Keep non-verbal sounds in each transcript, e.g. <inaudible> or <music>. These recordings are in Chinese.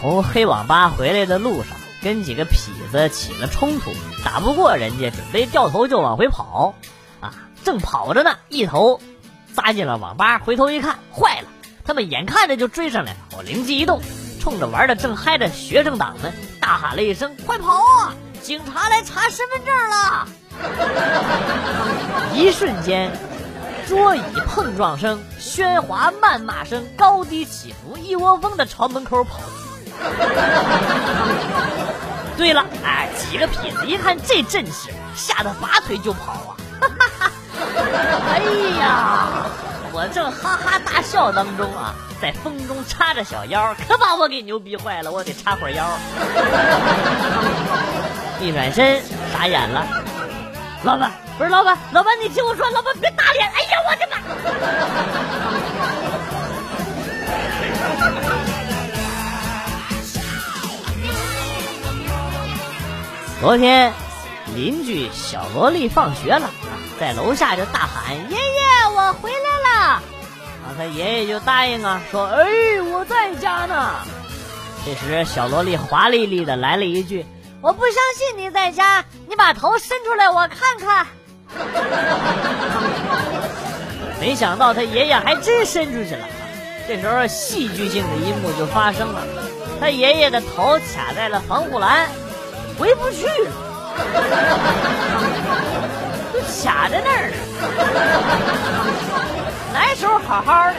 从黑网吧回来的路上，跟几个痞子起了冲突，打不过人家，准备掉头就往回跑。啊，正跑着呢，一头扎进了网吧，回头一看，坏了，他们眼看着就追上来了。我灵机一动，冲着玩的正嗨的学生党们大喊了一声：“快跑啊！警察来查身份证了！”一瞬间。桌椅碰撞声、喧哗谩骂声高低起伏，一窝蜂的朝门口跑去。对了，哎，几个痞子一看这阵势，吓得拔腿就跑啊！<laughs> 哎呀，我正哈哈大笑当中啊，在风中叉着小腰，可把我给牛逼坏了，我得叉会儿腰。一转身，傻眼了，老板。不是老板，老板你听我说，老板别打脸！哎呀，我的妈！昨天邻居小萝莉放学了，在楼下就大喊：“爷爷，我回来了！”啊，他爷爷就答应啊，说：“哎，我在家呢。”这时小萝莉华丽丽的来了一句：“我不相信你在家，你把头伸出来，我看看。<laughs> ”没想到他爷爷还真伸出去了，这时候戏剧性的一幕就发生了，他爷爷的头卡在了防护栏，回不去了，就卡在那儿了。来时候好好的，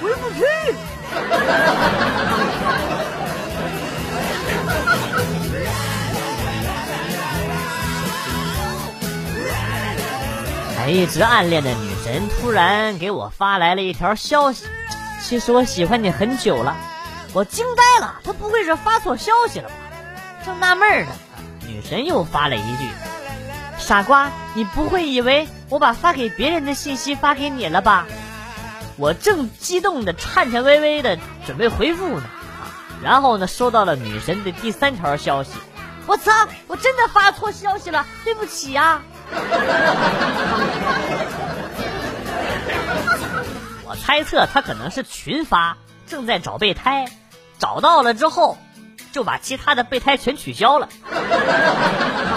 回不去。一直暗恋的女神突然给我发来了一条消息，其实我喜欢你很久了。我惊呆了，她不会是发错消息了吧？正纳闷呢，女神又发了一句：“傻瓜，你不会以为我把发给别人的信息发给你了吧？”我正激动的颤颤巍巍的准备回复呢，然后呢，收到了女神的第三条消息：“我操，我真的发错消息了，对不起啊。<laughs> ”我猜测他可能是群发，正在找备胎，找到了之后，就把其他的备胎全取消了。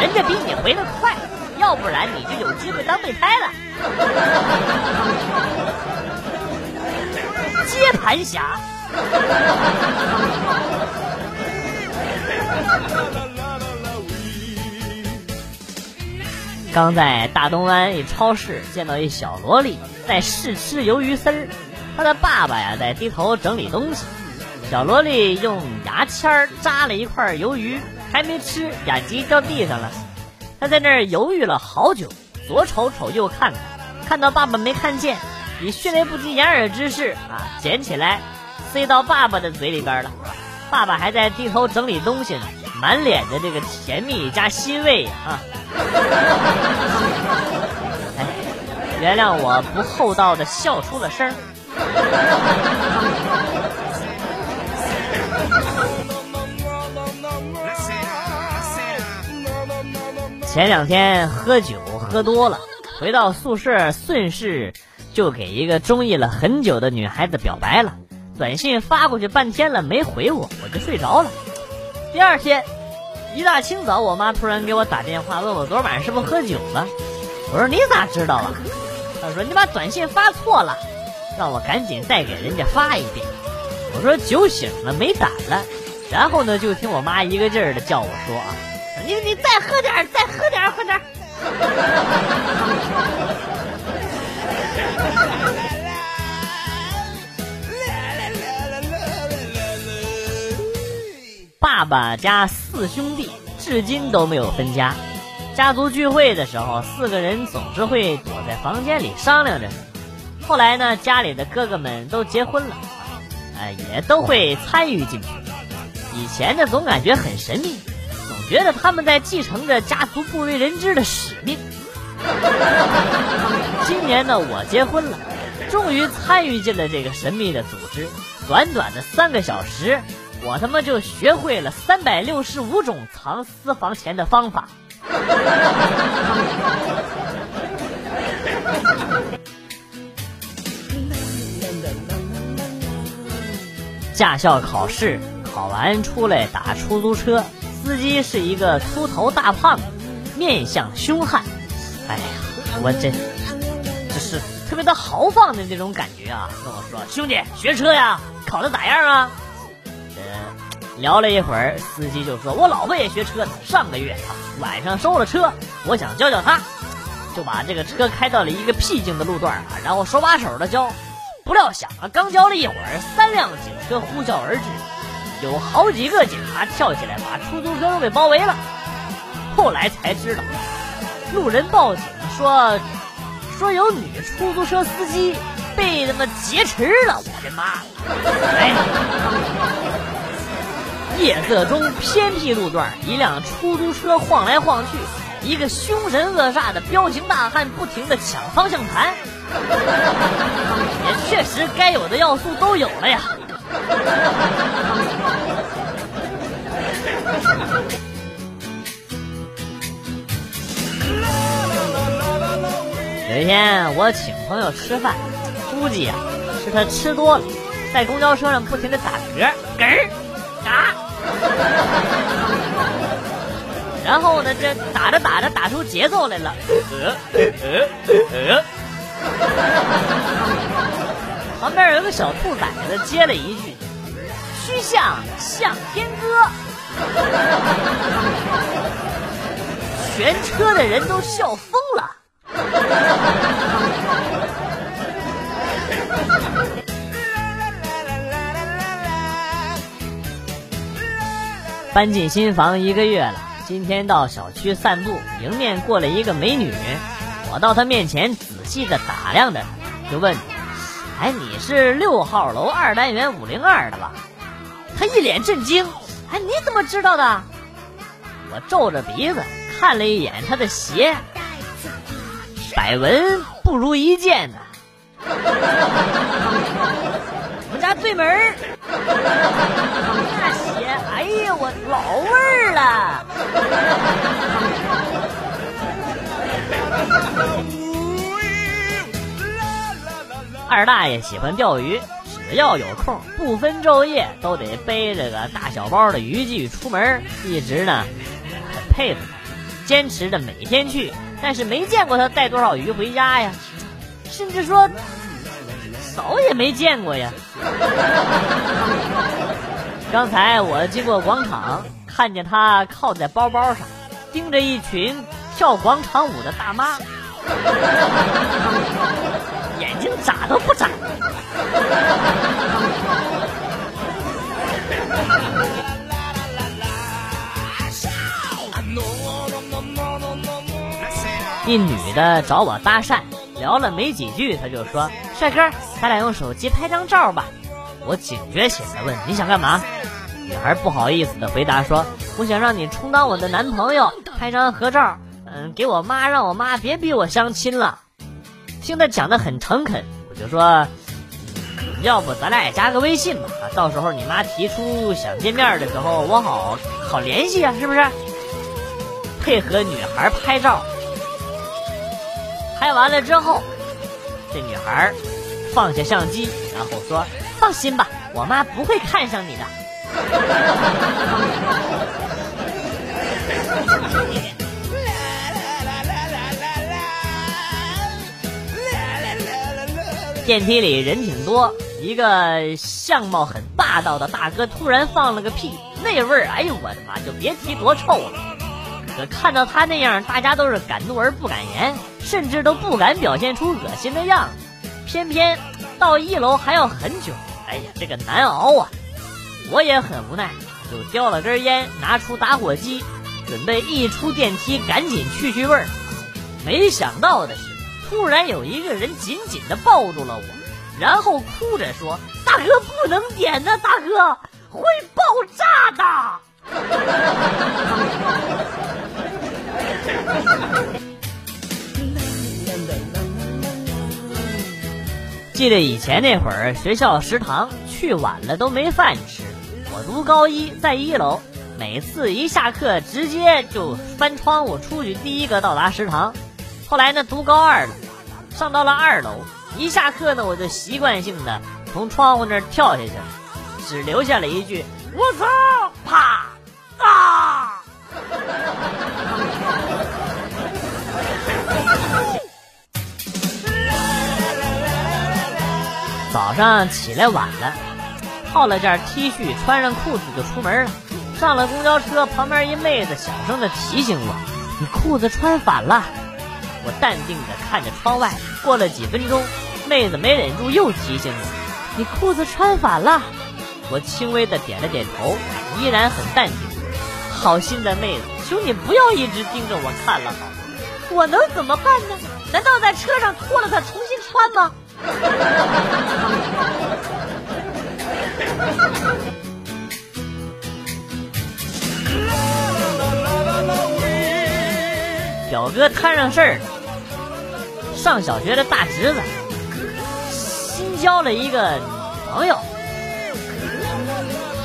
人家比你回的快，要不然你就有机会当备胎了。接盘侠。刚在大东湾一超市见到一小萝莉在试吃鱿鱼丝儿，她的爸爸呀在低头整理东西。小萝莉用牙签扎了一块鱿鱼，还没吃，眼睛掉地上了。她在那儿犹豫了好久，左瞅瞅右看看，看到爸爸没看见，以迅雷不及掩耳之势啊捡起来，塞到爸爸的嘴里边了。爸爸还在低头整理东西呢，满脸的这个甜蜜加欣慰啊。哎，原谅我不厚道的笑出了声儿。前两天喝酒喝多了，回到宿舍顺势就给一个中意了很久的女孩子表白了，短信发过去半天了没回我，我就睡着了。第二天。一大清早，我妈突然给我打电话，问我昨晚是不是喝酒了。我说你咋知道啊？她说你把短信发错了，让我赶紧再给人家发一遍。我说酒醒了没胆了。然后呢，就听我妈一个劲儿的叫我说啊，你你再喝点儿，再喝点儿，快点儿。<laughs> 爸爸家四兄弟至今都没有分家，家族聚会的时候，四个人总是会躲在房间里商量着。后来呢，家里的哥哥们都结婚了，哎，也都会参与进去。以前呢，总感觉很神秘，总觉得他们在继承着家族不为人知的使命。今年呢，我结婚了，终于参与进了这个神秘的组织。短短的三个小时。我他妈就学会了三百六十五种藏私房钱的方法。驾校考试考完出来打出租车，司机是一个秃头大胖子，面相凶悍。哎呀，我这这是特别的豪放的那种感觉啊！跟我说，兄弟学车呀，考的咋样啊？呃，聊了一会儿，司机就说：“我老婆也学车呢，上个月啊晚上收了车，我想教教她，就把这个车开到了一个僻静的路段啊，然后手把手的教。不料想啊，刚教了一会儿，三辆警车呼啸而至，有好几个警察跳起来把出租车都给包围了。后来才知道，路人报警说说有女出租车司机被他妈劫持了，我的妈！哎。夜色中，偏僻路段，一辆出租车晃来晃去，一个凶神恶煞的彪形大汉不停的抢方向盘，<laughs> 也确实该有的要素都有了呀。<laughs> 有一天，我请朋友吃饭，估计呀是他吃多了，在公交车上不停的打嗝，嗝儿，嘎。然后呢，这打着打着打出节奏来了。旁边有个小兔崽子接了一句：“曲项向天歌。”全车的人都笑疯了。搬进新房一个月了，今天到小区散步，迎面过来一个美女，我到她面前仔细的打量着她，就问：“哎，你是六号楼二单元五零二的吧？”他一脸震惊：“哎，你怎么知道的？”我皱着鼻子看了一眼他的鞋，百闻不如一见呐。我们家对门那鞋，哎呀，我老味儿了。二大爷喜欢钓鱼，只要有空，不分昼夜都得背着个大小包的渔具出门，一直呢很佩服他，坚持着每天去，但是没见过他带多少鱼回家呀，甚至说。早也没见过呀！刚才我经过广场，看见他靠在包包上，盯着一群跳广场舞的大妈，眼睛眨都不眨。一女的找我搭讪。聊了没几句，他就说：“帅哥，咱俩用手机拍张照吧。”我警觉起来，问：“你想干嘛？”女孩不好意思的回答说：“我想让你充当我的男朋友，拍张合照，嗯，给我妈，让我妈别逼我相亲了。”听她讲的很诚恳，我就说：“要不咱俩也加个微信吧？到时候你妈提出想见面的时候，我好好联系啊，是不是？”配合女孩拍照。拍完了之后，这女孩放下相机，然后说：“放心吧，我妈不会看上你的。<laughs> ”电梯里人挺多，一个相貌很霸道的大哥突然放了个屁，那味儿，哎呦我的妈，就别提多臭了。可看到他那样，大家都是敢怒而不敢言。甚至都不敢表现出恶心的样子，偏偏到一楼还要很久。哎呀，这个难熬啊！我也很无奈，就叼了根烟，拿出打火机，准备一出电梯赶紧去去味儿。没想到的是，突然有一个人紧紧地抱住了我，然后哭着说：“大哥不能点呢，大哥会爆炸的。<laughs> ” <laughs> 记得以前那会儿，学校食堂去晚了都没饭吃。我读高一，在一楼，每次一下课直接就翻窗户出去，第一个到达食堂。后来呢，读高二了，上到了二楼，一下课呢，我就习惯性的从窗户那儿跳下去，只留下了一句“我操”，啪早上起来晚了，套了件 T 恤，穿上裤子就出门了。上了公交车，旁边一妹子小声的提醒我：“你裤子穿反了。”我淡定的看着窗外。过了几分钟，妹子没忍住又提醒我：“你裤子穿反了。”我轻微的点了点头，依然很淡定。好心的妹子，求你不要一直盯着我看了好吗？我能怎么办呢？难道在车上脱了它重新穿吗？<laughs> 表哥摊上事儿了。上小学的大侄子新交了一个女朋友，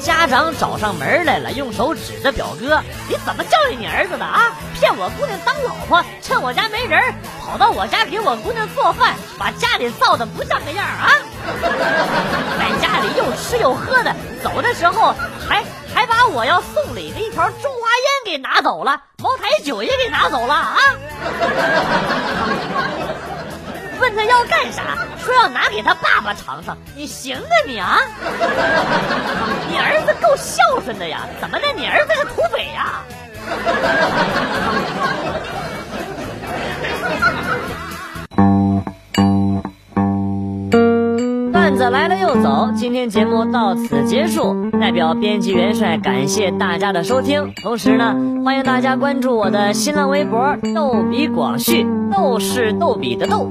家长找上门来了，用手指着表哥：“你怎么教育你儿子的啊？骗我姑娘当老婆，趁我家没人，跑到我家给我姑娘做饭，把家里造的不像个样啊！<laughs> 在家里又吃又喝的，走的时候还还把我要送礼的一条中华烟给拿走了，茅台酒也给拿走了啊！”问他要干啥，说要拿给他爸爸尝尝。你行啊你啊！你儿子够孝顺的呀，怎么的？你儿子是土匪呀？<laughs> 段子来了又走，今天节目到此结束。代表编辑元帅感谢大家的收听，同时呢，欢迎大家关注我的新浪微博“逗比广旭”，逗是逗比的逗。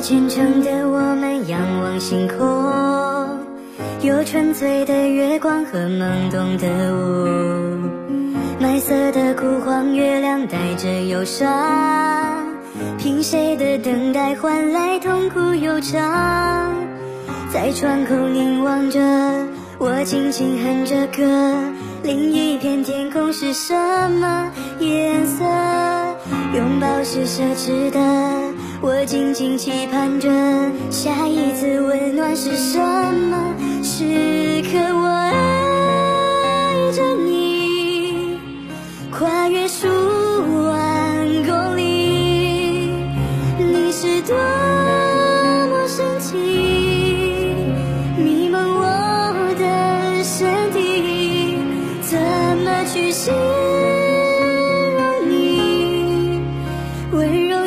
虔诚的我们仰望星空，有纯粹的月光和懵懂的雾。麦色的枯黄月亮带着忧伤，凭谁的等待换来痛苦悠长？在窗口凝望着，我轻轻哼着歌。另一片天空是什么颜色？拥抱是奢侈的。我静静期盼着下一次温暖是什么时刻，我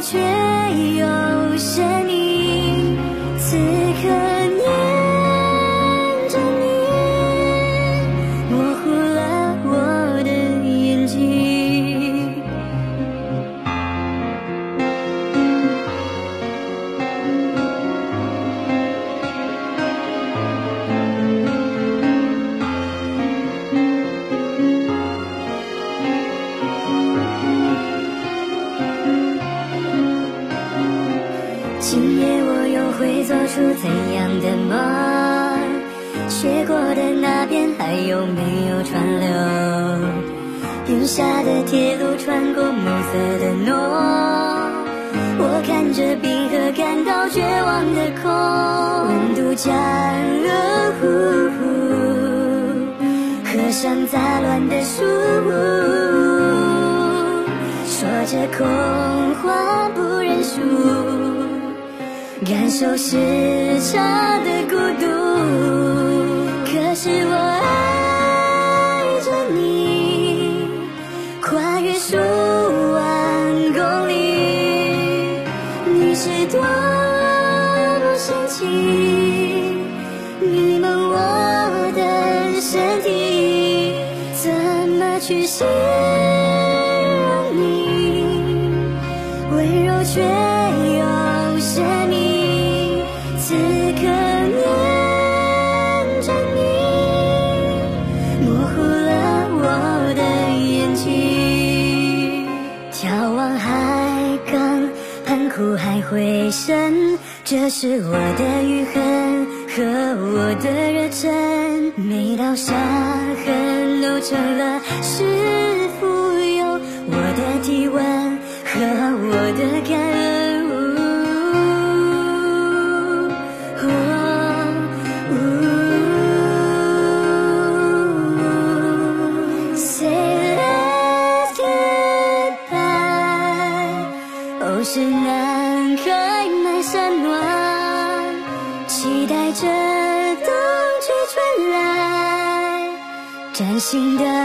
却有些今夜我又会做出怎样的梦？去过的那边还有没有川流？云下的铁路穿过暮色的浓，我看着冰河感到绝望的空。温度降了，呼呼，河上杂乱的书说着空话不认输。感受时差的孤独，可是我苦海回声，这是我的余恨和我的热忱。每道伤痕都成了是否有我的体温和我的感恩。新的。